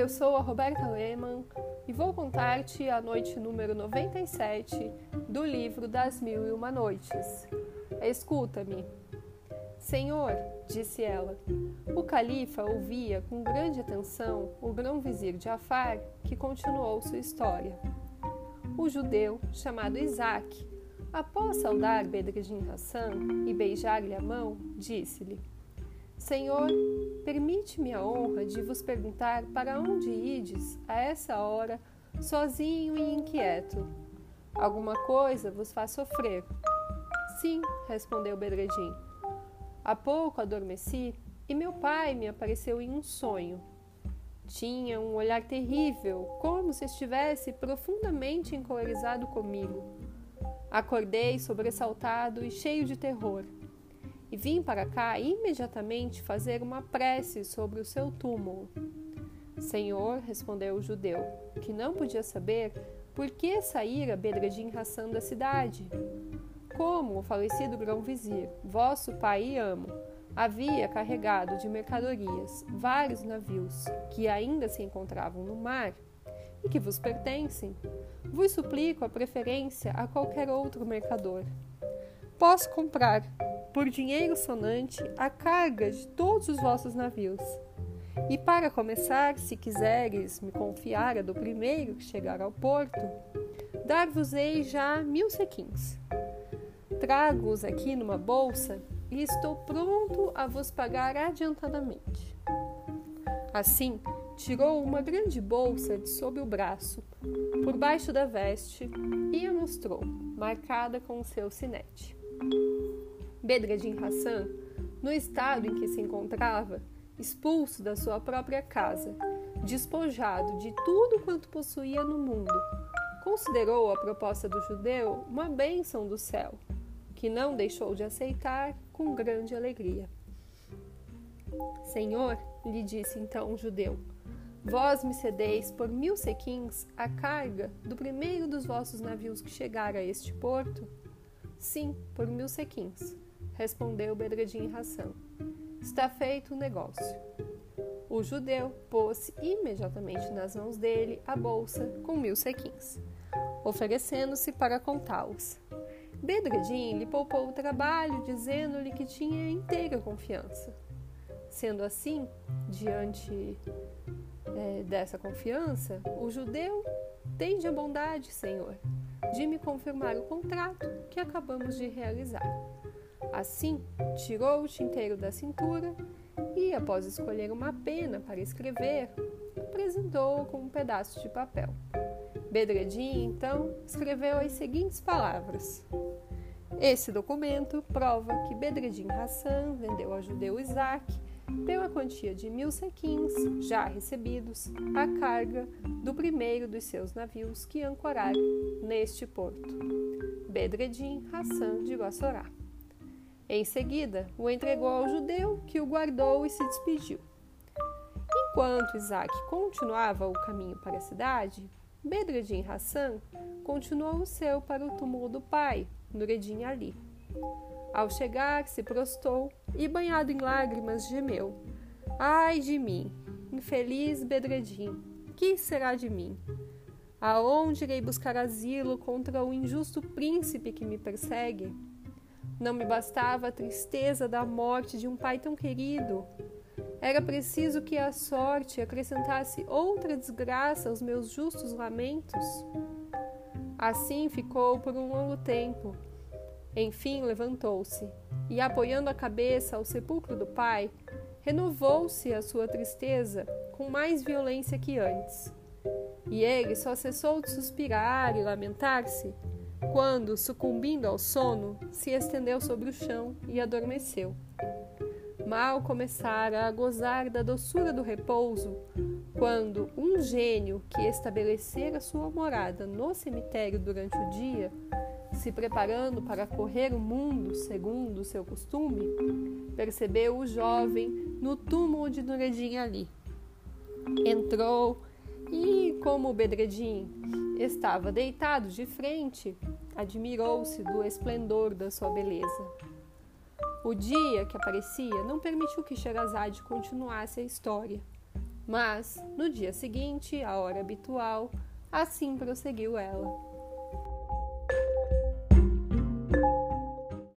eu sou a Roberta Lehmann e vou contar-te a noite número 97 do livro das Mil e Uma Noites. Escuta-me. Senhor, disse ela, o califa ouvia com grande atenção o grão-vizir de Afar, que continuou sua história. O judeu, chamado Isaac, após saudar Bedreddin Hassan e beijar-lhe a mão, disse-lhe: Senhor, permite-me a honra de vos perguntar para onde ides a essa hora, sozinho e inquieto. Alguma coisa vos faz sofrer. Sim, respondeu Bedreddin. Há pouco adormeci e meu pai me apareceu em um sonho. Tinha um olhar terrível, como se estivesse profundamente encolerizado comigo. Acordei sobressaltado e cheio de terror e vim para cá imediatamente fazer uma prece sobre o seu túmulo. Senhor, respondeu o judeu, que não podia saber por que saíra Bedreddin Hassan da cidade. Como o falecido grão-vizir, vosso pai e amo, havia carregado de mercadorias vários navios que ainda se encontravam no mar e que vos pertencem, vos suplico a preferência a qualquer outro mercador. Posso comprar, por dinheiro sonante a carga de todos os vossos navios. E para começar, se quiseres me confiar a do primeiro que chegar ao porto, dar-vos-ei já mil sequins. Trago-os aqui numa bolsa e estou pronto a vos pagar adiantadamente. Assim, tirou uma grande bolsa de sob o braço, por baixo da veste, e a mostrou, marcada com o seu sinete. Bedreddin Hassan, no estado em que se encontrava, expulso da sua própria casa, despojado de tudo quanto possuía no mundo, considerou a proposta do judeu uma bênção do céu, que não deixou de aceitar com grande alegria. Senhor, lhe disse então o judeu, vós me cedeis por mil sequins a carga do primeiro dos vossos navios que chegar a este porto? Sim, por mil sequins respondeu Bedreddin Hassan. Está feito o negócio. O judeu pôs imediatamente nas mãos dele a bolsa com mil sequins, oferecendo-se para contá-los. Bedreddin lhe poupou o trabalho, dizendo-lhe que tinha inteira confiança. Sendo assim, diante é, dessa confiança, o judeu tende a bondade, Senhor, de me confirmar o contrato que acabamos de realizar. Assim, tirou o tinteiro da cintura e, após escolher uma pena para escrever, apresentou-o com um pedaço de papel. Bedreddin, então, escreveu as seguintes palavras. Esse documento prova que Bedreddin Hassan vendeu ao judeu Isaac, pela quantia de mil sequins já recebidos, a carga do primeiro dos seus navios que ancoraram neste porto. Bedreddin Hassan de Bassorá. Em seguida, o entregou ao judeu, que o guardou e se despediu. Enquanto Isaac continuava o caminho para a cidade, Bedreddin Hassan continuou o seu para o túmulo do pai, Nureddin Ali. Ao chegar, se prostou e, banhado em lágrimas, gemeu: Ai de mim, infeliz Bedreddin, que será de mim? Aonde irei buscar asilo contra o injusto príncipe que me persegue? Não me bastava a tristeza da morte de um pai tão querido. Era preciso que a sorte acrescentasse outra desgraça aos meus justos lamentos. Assim ficou por um longo tempo. Enfim levantou-se e, apoiando a cabeça ao sepulcro do pai, renovou-se a sua tristeza com mais violência que antes. E ele só cessou de suspirar e lamentar-se quando, sucumbindo ao sono, se estendeu sobre o chão e adormeceu. Mal começara a gozar da doçura do repouso, quando um gênio que estabelecera sua morada no cemitério durante o dia, se preparando para correr o mundo segundo seu costume, percebeu o jovem no túmulo de Nureddin Ali. Entrou e, como Bedreddin estava deitado de frente, admirou-se do esplendor da sua beleza. O dia que aparecia não permitiu que Sherazade continuasse a história. Mas, no dia seguinte, à hora habitual, assim prosseguiu ela.